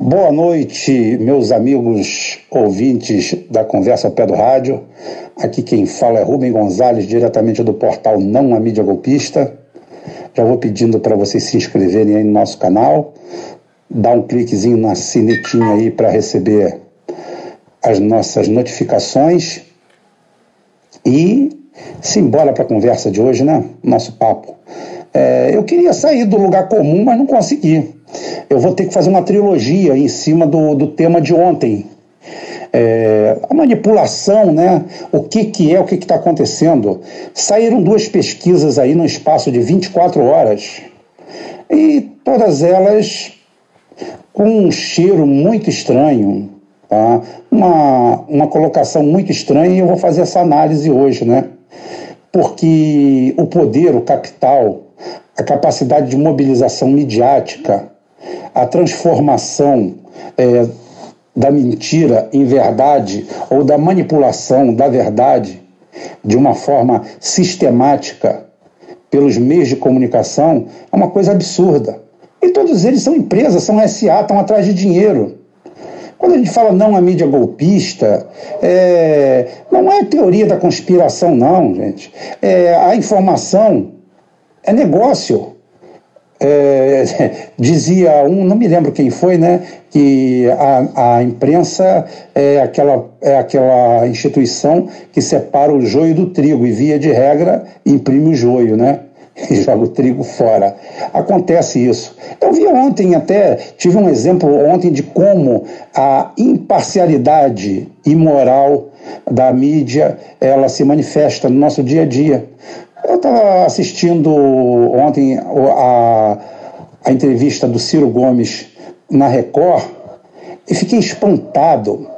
Boa noite, meus amigos ouvintes da Conversa ao Pé do Rádio. Aqui quem fala é Rubem Gonzalez, diretamente do portal Não a Mídia Golpista. Já vou pedindo para vocês se inscreverem aí no nosso canal, dar um cliquezinho na sinetinha aí para receber as nossas notificações e simbora para a conversa de hoje, né? Nosso papo. É, eu queria sair do lugar comum, mas não consegui. Eu vou ter que fazer uma trilogia em cima do, do tema de ontem. É, a manipulação, né? O que, que é, o que está acontecendo. Saíram duas pesquisas aí no espaço de 24 horas e todas elas com um cheiro muito estranho, tá? uma, uma colocação muito estranha e eu vou fazer essa análise hoje, né? Porque o poder, o capital, a capacidade de mobilização midiática, a transformação é, da mentira em verdade ou da manipulação da verdade de uma forma sistemática pelos meios de comunicação é uma coisa absurda. E todos eles são empresas, são SA, estão atrás de dinheiro. Quando a gente fala não à mídia golpista, é, não é teoria da conspiração, não, gente. É, a informação é negócio. É, dizia um, não me lembro quem foi, né, que a, a imprensa é aquela, é aquela instituição que separa o joio do trigo e, via de regra, imprime o joio, né? e joga o trigo fora. Acontece isso. Eu vi ontem até, tive um exemplo ontem de como a imparcialidade imoral da mídia ela se manifesta no nosso dia a dia. Eu estava assistindo ontem a, a entrevista do Ciro Gomes na Record e fiquei espantado,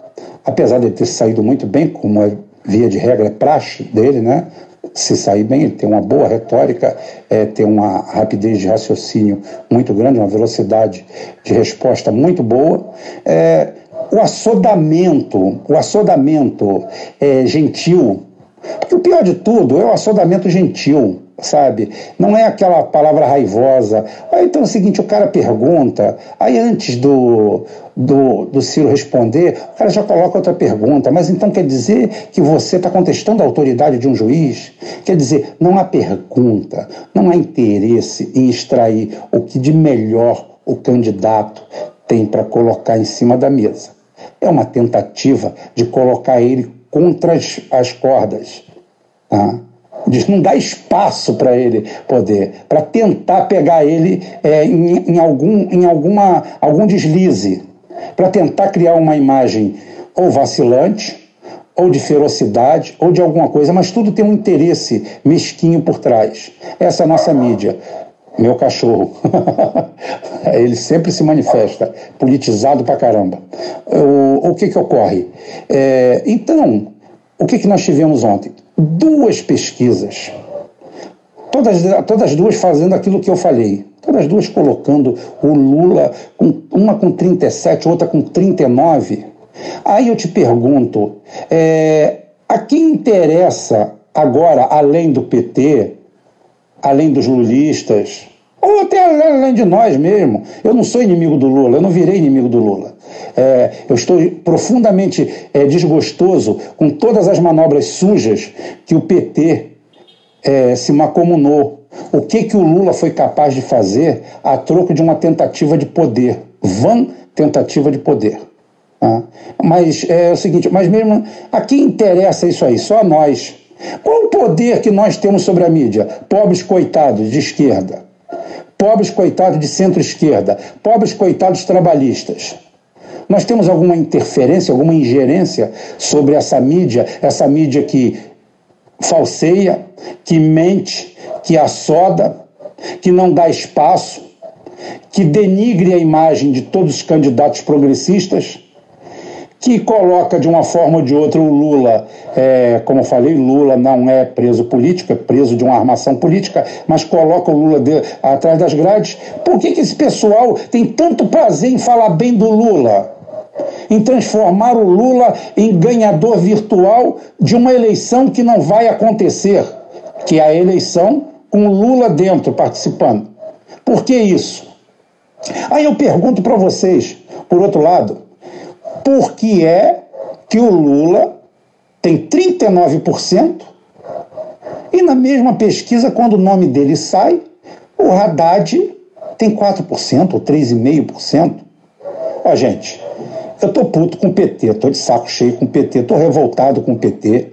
apesar de ter saído muito bem, como é via de regra é praxe dele, né? se sair bem, ele tem uma boa retórica, é, tem uma rapidez de raciocínio muito grande, uma velocidade de resposta muito boa. É, o assodamento, o assodamento é, gentil, porque o pior de tudo é o assodamento gentil sabe? Não é aquela palavra raivosa. Aí então é o seguinte, o cara pergunta, aí antes do, do, do Ciro responder, o cara já coloca outra pergunta, mas então quer dizer que você está contestando a autoridade de um juiz? Quer dizer, não há pergunta, não há interesse em extrair o que de melhor o candidato tem para colocar em cima da mesa. É uma tentativa de colocar ele contra as, as cordas. Tá? de não dar espaço para ele poder, para tentar pegar ele é, em, em, algum, em alguma, algum deslize, para tentar criar uma imagem ou vacilante, ou de ferocidade, ou de alguma coisa, mas tudo tem um interesse mesquinho por trás. Essa é a nossa mídia. Meu cachorro. ele sempre se manifesta, politizado pra caramba. O, o que que ocorre? É, então, o que, que nós tivemos ontem? duas pesquisas, todas, todas duas fazendo aquilo que eu falei, todas duas colocando o Lula, com, uma com 37, outra com 39. Aí eu te pergunto, é, a quem interessa agora, além do PT, além dos lulistas, ou até além de nós mesmo. Eu não sou inimigo do Lula, eu não virei inimigo do Lula. É, eu estou profundamente é, desgostoso com todas as manobras sujas que o PT é, se macomunou. O que, que o Lula foi capaz de fazer a troco de uma tentativa de poder, vã tentativa de poder. Tá? Mas é o seguinte, mas mesmo a quem interessa isso aí? Só a nós. Qual o poder que nós temos sobre a mídia? Pobres coitados de esquerda pobres coitados de centro-esquerda, pobres coitados trabalhistas. Nós temos alguma interferência, alguma ingerência sobre essa mídia, essa mídia que falseia, que mente, que assoda, que não dá espaço, que denigre a imagem de todos os candidatos progressistas? Que coloca de uma forma ou de outra o Lula, é, como eu falei, Lula não é preso político, é preso de uma armação política, mas coloca o Lula de, atrás das grades. Por que, que esse pessoal tem tanto prazer em falar bem do Lula? Em transformar o Lula em ganhador virtual de uma eleição que não vai acontecer, que é a eleição com o Lula dentro participando. Por que isso? Aí eu pergunto para vocês, por outro lado, por que é que o Lula tem 39% e na mesma pesquisa, quando o nome dele sai, o Haddad tem 4% ou 3,5%? Ó, gente, eu tô puto com o PT, tô de saco cheio com o PT, tô revoltado com o PT,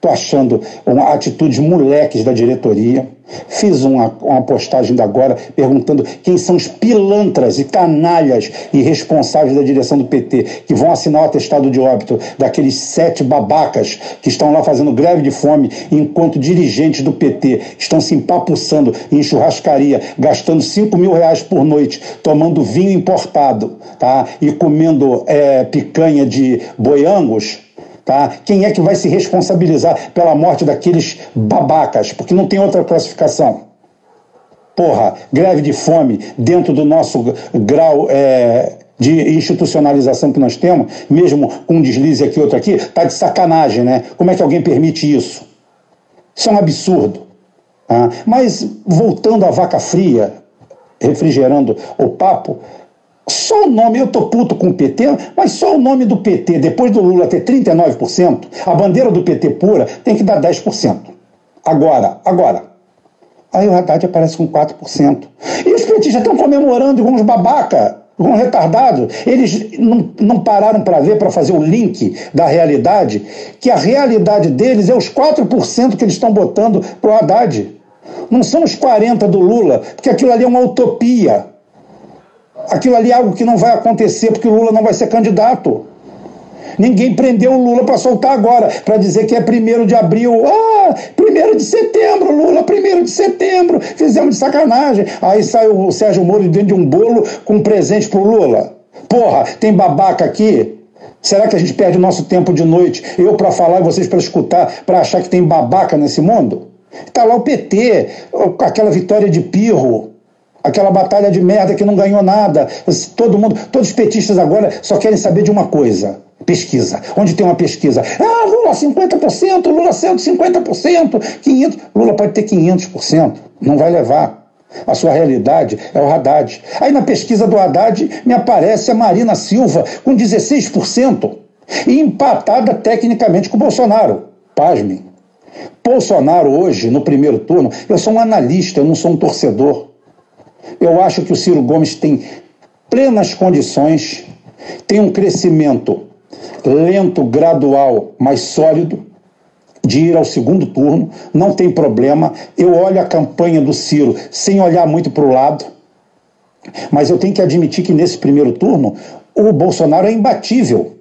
tô achando uma atitudes moleques da diretoria. Fiz uma, uma postagem da agora perguntando quem são os pilantras e canalhas e responsáveis da direção do PT que vão assinar o atestado de óbito daqueles sete babacas que estão lá fazendo greve de fome enquanto dirigentes do PT estão se empapuçando em churrascaria, gastando 5 mil reais por noite, tomando vinho importado tá? e comendo é, picanha de boiangos Tá? Quem é que vai se responsabilizar pela morte daqueles babacas? Porque não tem outra classificação. Porra, greve de fome dentro do nosso grau é, de institucionalização que nós temos, mesmo com um deslize aqui outro aqui, tá de sacanagem, né? Como é que alguém permite isso? Isso é um absurdo. Tá? Mas voltando à vaca fria, refrigerando o papo, só o nome, eu tô puto com o PT, mas só o nome do PT, depois do Lula ter 39%, a bandeira do PT pura tem que dar 10%. Agora, agora. Aí o Haddad aparece com 4%. E os petistas estão comemorando igual uns babaca, igual um retardado. Eles não, não pararam para ver, para fazer o link da realidade, que a realidade deles é os 4% que eles estão botando pro Haddad. Não são os 40% do Lula, porque aquilo ali é uma utopia aquilo ali é algo que não vai acontecer porque o Lula não vai ser candidato. Ninguém prendeu o Lula para soltar agora, para dizer que é primeiro de abril. Ah, primeiro de setembro, Lula, primeiro de setembro. Fizemos de sacanagem. Aí sai o Sérgio Moro dentro de um bolo com um presente pro Lula. Porra, tem babaca aqui? Será que a gente perde o nosso tempo de noite, eu para falar e vocês para escutar, para achar que tem babaca nesse mundo? Tá lá o PT, aquela vitória de Pirro, aquela batalha de merda que não ganhou nada. Todo mundo, todos os petistas agora só querem saber de uma coisa: pesquisa. Onde tem uma pesquisa? Ah, Lula 50%, Lula 150%, 500%. Lula pode ter 500%, não vai levar. A sua realidade é o Haddad. Aí na pesquisa do Haddad me aparece a Marina Silva com 16% e empatada tecnicamente com o Bolsonaro. Pasmem. Bolsonaro hoje, no primeiro turno, eu sou um analista, eu não sou um torcedor. Eu acho que o Ciro Gomes tem plenas condições, tem um crescimento lento, gradual, mas sólido, de ir ao segundo turno, não tem problema. Eu olho a campanha do Ciro sem olhar muito para o lado, mas eu tenho que admitir que nesse primeiro turno o Bolsonaro é imbatível.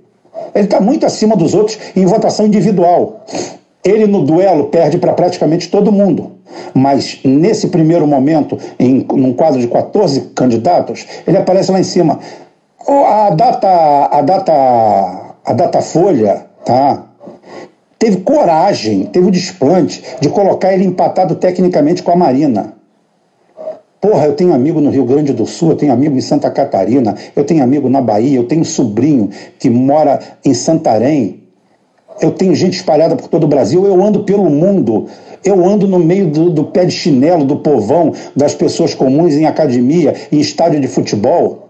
Ele está muito acima dos outros em votação individual. Ele no duelo perde para praticamente todo mundo. Mas nesse primeiro momento, em num quadro de 14 candidatos, ele aparece lá em cima. A data, a data, a data folha, tá? Teve coragem, teve o desplante de colocar ele empatado tecnicamente com a Marina. Porra, eu tenho amigo no Rio Grande do Sul, eu tenho amigo em Santa Catarina, eu tenho amigo na Bahia, eu tenho sobrinho que mora em Santarém, eu tenho gente espalhada por todo o Brasil, eu ando pelo mundo eu ando no meio do, do pé de chinelo do povão, das pessoas comuns em academia, em estádio de futebol.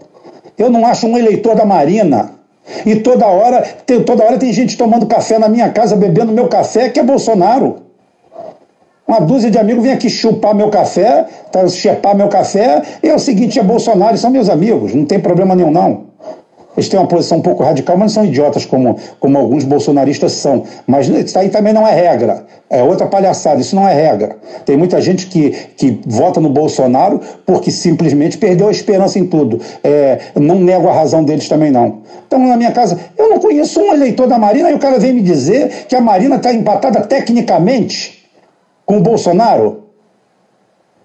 Eu não acho um eleitor da Marina. E toda hora, tem, toda hora tem gente tomando café na minha casa, bebendo meu café, que é Bolsonaro. Uma dúzia de amigos vem aqui chupar meu café, tá, chepar meu café, e é o seguinte, é Bolsonaro, são meus amigos, não tem problema nenhum não. Eles têm uma posição um pouco radical, mas não são idiotas como, como alguns bolsonaristas são. Mas isso aí também não é regra. É outra palhaçada, isso não é regra. Tem muita gente que, que vota no Bolsonaro porque simplesmente perdeu a esperança em tudo. É, não nego a razão deles também, não. Então, na minha casa, eu não conheço um eleitor da Marina e o cara vem me dizer que a Marina está empatada tecnicamente com o Bolsonaro.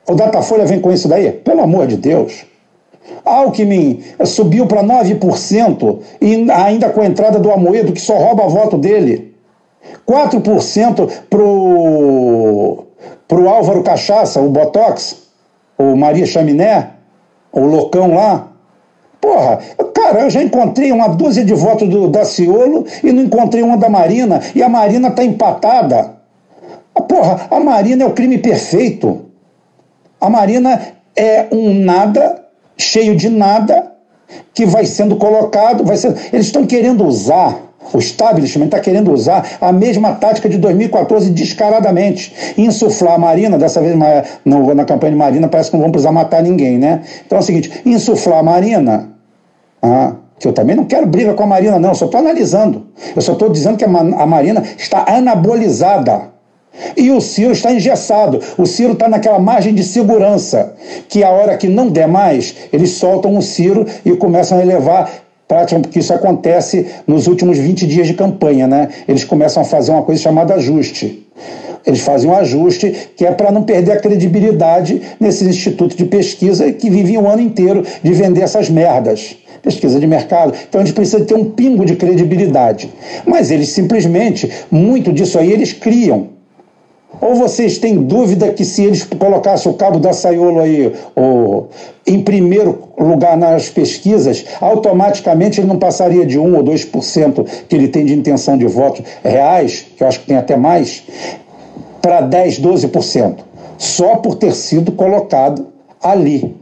O Datafolha vem com isso daí? Pelo amor de Deus. Alckmin subiu para 9% e ainda com a entrada do Amoedo, que só rouba voto dele. 4% pro, pro Álvaro Cachaça, o Botox, o Maria Chaminé, o loucão lá. Porra, cara, eu já encontrei uma dúzia de votos do Daciolo e não encontrei uma da Marina, e a Marina tá empatada. Porra, a Marina é o crime perfeito. A Marina é um nada, cheio de nada, que vai sendo colocado, vai sendo. Eles estão querendo usar o establishment está querendo usar a mesma tática de 2014 descaradamente. Insuflar a Marina, dessa vez no, na campanha de Marina, parece que não vão precisar matar ninguém, né? Então é o seguinte: insuflar a Marina, ah, que eu também não quero briga com a Marina, não, eu só estou analisando. Eu só estou dizendo que a, a Marina está anabolizada. E o Ciro está engessado. O Ciro está naquela margem de segurança, que a hora que não der mais, eles soltam o Ciro e começam a elevar prática, porque isso acontece nos últimos 20 dias de campanha, né? Eles começam a fazer uma coisa chamada ajuste. Eles fazem um ajuste que é para não perder a credibilidade nesses institutos de pesquisa que vivem o ano inteiro de vender essas merdas. Pesquisa de mercado. Então eles precisam ter um pingo de credibilidade. Mas eles simplesmente, muito disso aí, eles criam. Ou vocês têm dúvida que se eles colocassem o cabo da Saiolo aí ou, em primeiro lugar nas pesquisas, automaticamente ele não passaria de 1 ou 2% que ele tem de intenção de votos reais, que eu acho que tem até mais, para 10, 12%, só por ter sido colocado ali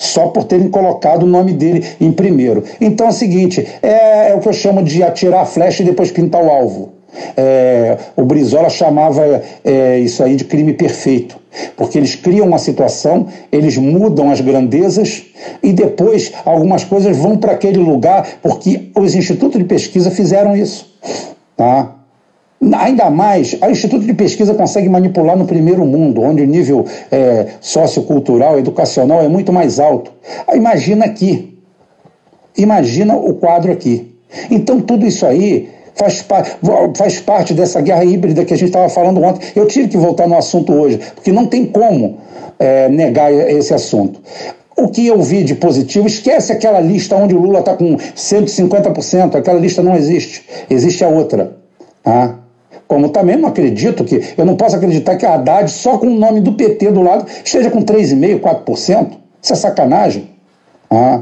só por terem colocado o nome dele em primeiro. Então é o seguinte: é, é, o que eu chamo de atirar a flecha e depois pintar o alvo. É, o Brizola chamava é, isso aí de crime perfeito, porque eles criam uma situação, eles mudam as grandezas e depois algumas coisas vão para aquele lugar porque os institutos de pesquisa fizeram isso. Tá? Ainda mais, o Instituto de Pesquisa consegue manipular no primeiro mundo, onde o nível é, sociocultural, educacional é muito mais alto. imagina aqui. Imagina o quadro aqui. Então, tudo isso aí faz, faz parte dessa guerra híbrida que a gente estava falando ontem. Eu tive que voltar no assunto hoje, porque não tem como é, negar esse assunto. O que eu vi de positivo, esquece aquela lista onde o Lula está com 150%, aquela lista não existe, existe a outra. Tá? Como também não acredito que, eu não posso acreditar que a Haddad, só com o nome do PT do lado, esteja com 3,5%, 4%. Isso é sacanagem. Ah.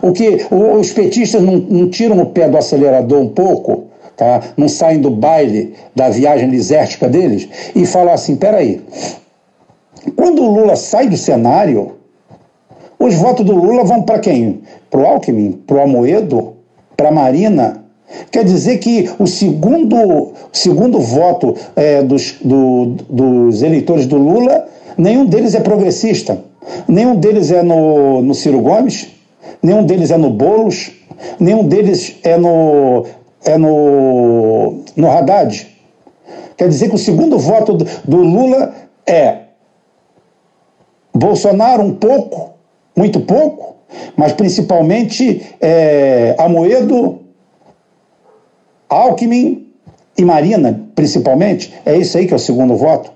O que os petistas não, não tiram o pé do acelerador um pouco tá? não saem do baile da viagem lisértica deles e falam assim: peraí, quando o Lula sai do cenário, os votos do Lula vão para quem? Para o Alckmin? Para o Amoedo? Para a Marina? Quer dizer que o segundo, segundo voto é, dos, do, dos eleitores do Lula, nenhum deles é progressista. Nenhum deles é no, no Ciro Gomes, nenhum deles é no Bolos, nenhum deles é no é no, no Haddad. Quer dizer que o segundo voto do, Lula é Bolsonaro um pouco, muito pouco, mas principalmente é, Amoedo, Alckmin e Marina, principalmente. É isso aí que é o segundo voto.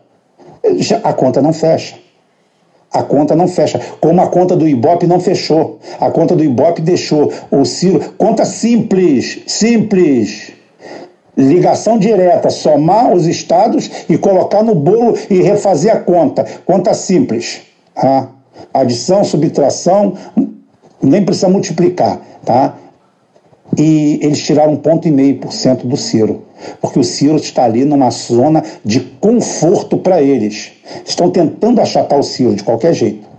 A conta não fecha a conta não fecha. Como a conta do Ibope não fechou. A conta do Ibope deixou o Ciro. Conta simples, simples. Ligação direta, somar os estados e colocar no bolo e refazer a conta. Conta simples. Tá? Adição, subtração, nem precisa multiplicar. Tá? E eles tiraram um ponto e meio por cento do Ciro porque o Ciro está ali numa zona de conforto para eles. Estão tentando achatar o Ciro de qualquer jeito.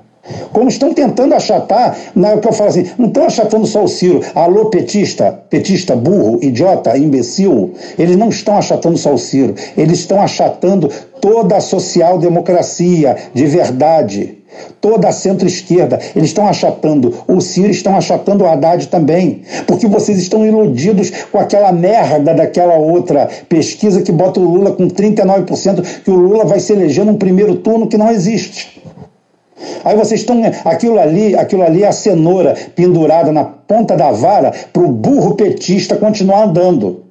Como estão tentando achatar, não é que eu falo assim, não estão achatando só o Ciro. Alô, petista, petista burro, idiota, imbecil. Eles não estão achatando só o Ciro. Eles estão achatando toda a social-democracia de verdade toda a centro-esquerda. Eles estão achatando o Ciro, estão achatando o Haddad também, porque vocês estão iludidos com aquela merda daquela outra pesquisa que bota o Lula com 39%, que o Lula vai se eleger num primeiro turno que não existe. Aí vocês estão. Aquilo ali, aquilo ali é a cenoura pendurada na ponta da vara para o burro petista continuar andando.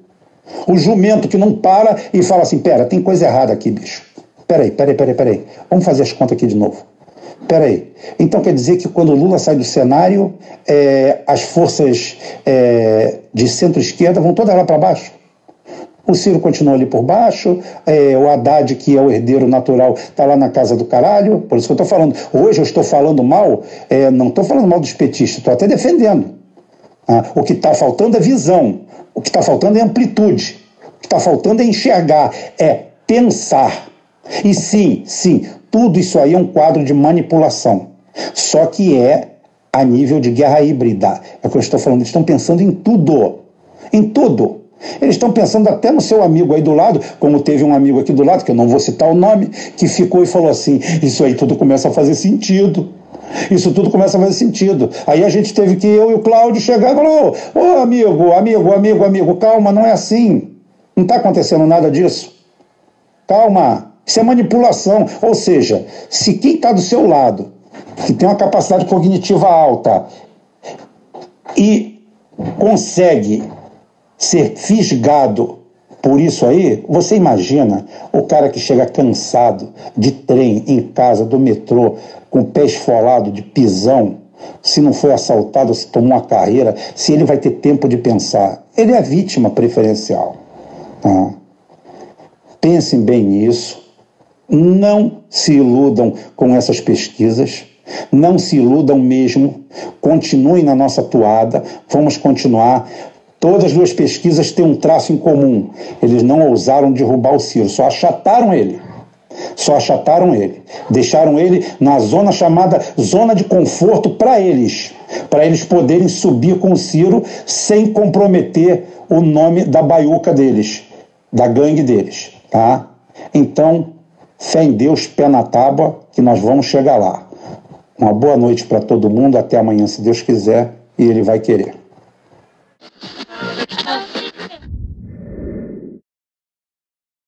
O jumento que não para e fala assim: pera, tem coisa errada aqui, bicho. Peraí, peraí, peraí, peraí. Vamos fazer as contas aqui de novo. Peraí. Então quer dizer que quando o Lula sai do cenário, é, as forças é, de centro-esquerda vão todas lá para baixo? O Ciro continua ali por baixo, é, o Haddad, que é o herdeiro natural, está lá na casa do caralho. Por isso que eu estou falando. Hoje eu estou falando mal, é, não estou falando mal dos petistas, estou até defendendo. Ah, o que está faltando é visão, o que está faltando é amplitude, o que está faltando é enxergar, é pensar. E sim, sim, tudo isso aí é um quadro de manipulação. Só que é a nível de guerra híbrida. É o que eu estou falando. Eles estão pensando em tudo. Em tudo. Eles estão pensando até no seu amigo aí do lado, como teve um amigo aqui do lado, que eu não vou citar o nome, que ficou e falou assim: Isso aí tudo começa a fazer sentido. Isso tudo começa a fazer sentido. Aí a gente teve que, eu e o Cláudio, chegar e falar: Ô, oh, amigo, amigo, amigo, amigo, calma, não é assim. Não está acontecendo nada disso. Calma. Isso é manipulação. Ou seja, se quem está do seu lado, que tem uma capacidade cognitiva alta e consegue ser fisgado por isso aí, você imagina o cara que chega cansado de trem, em casa, do metrô, com o pé esfolado de pisão, se não foi assaltado, se tomou uma carreira, se ele vai ter tempo de pensar. Ele é a vítima preferencial. Tá? Pensem bem nisso. Não se iludam com essas pesquisas. Não se iludam mesmo. Continuem na nossa toada. Vamos continuar. Todas as duas pesquisas têm um traço em comum. Eles não ousaram derrubar o Ciro, só achataram ele. Só achataram ele. Deixaram ele na zona chamada zona de conforto para eles, para eles poderem subir com o Ciro sem comprometer o nome da baiuca deles, da gangue deles, tá? Então, fé em Deus, pé na tábua, que nós vamos chegar lá. Uma boa noite para todo mundo, até amanhã, se Deus quiser, e Ele vai querer.